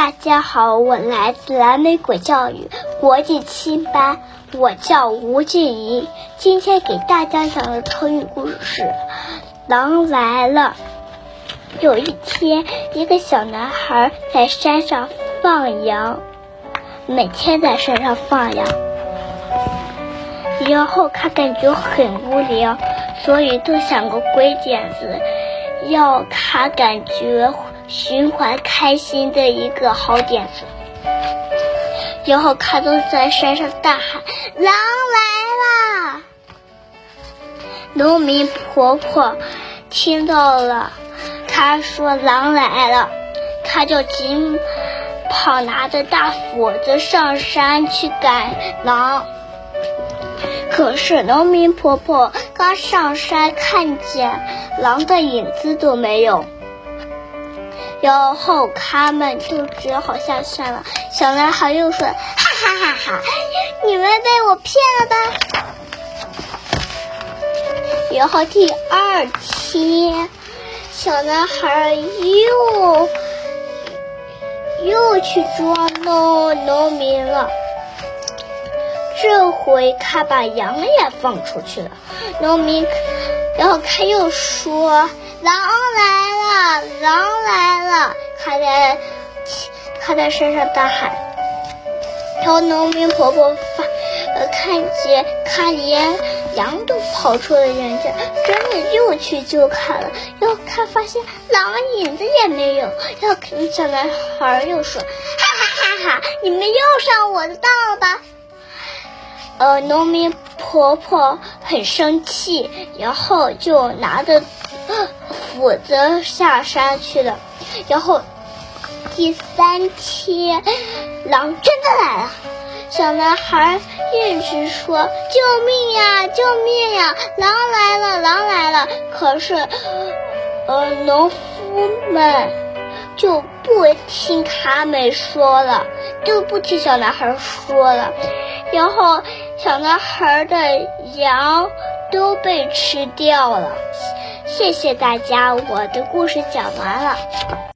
大家好，我来自蓝莓果教育国际七班，我叫吴静怡。今天给大家讲的成语故事是《狼来了》。有一天，一个小男孩在山上放羊，每天在山上放羊，然后他感觉很无聊，所以就想个鬼点子，要他感觉。循环开心的一个好点子，然后他就在山上大喊：“狼来了！”农民婆婆听到了，她说：“狼来了！”她就急跑，拿着大斧子上山去赶狼。可是农民婆婆刚上山，看见狼的影子都没有。然后他们就只好下山了。小男孩又说：“哈哈哈哈，你们被我骗了吧？”然后第二天，小男孩又又去捉弄农民了。这回他把羊也放出去了。农民，然后他又说：“狼来了，狼！”他在他在山上大喊。然后农民婆婆发呃看见他连羊都跑出了人家，真的又去救他了。然后他发现狼影子也没有。然后小男孩又说：“哈哈哈哈，你们又上我的当了吧？”呃，农民婆婆很生气，然后就拿着斧子下山去了。然后第三天，狼真的来了，小男孩一直说：“救命呀，救命呀！狼来了，狼来了！”可是，呃，农夫们就不听他们说了，就不听小男孩说了。然后，小男孩的羊都被吃掉了。谢谢大家，我的故事讲完了。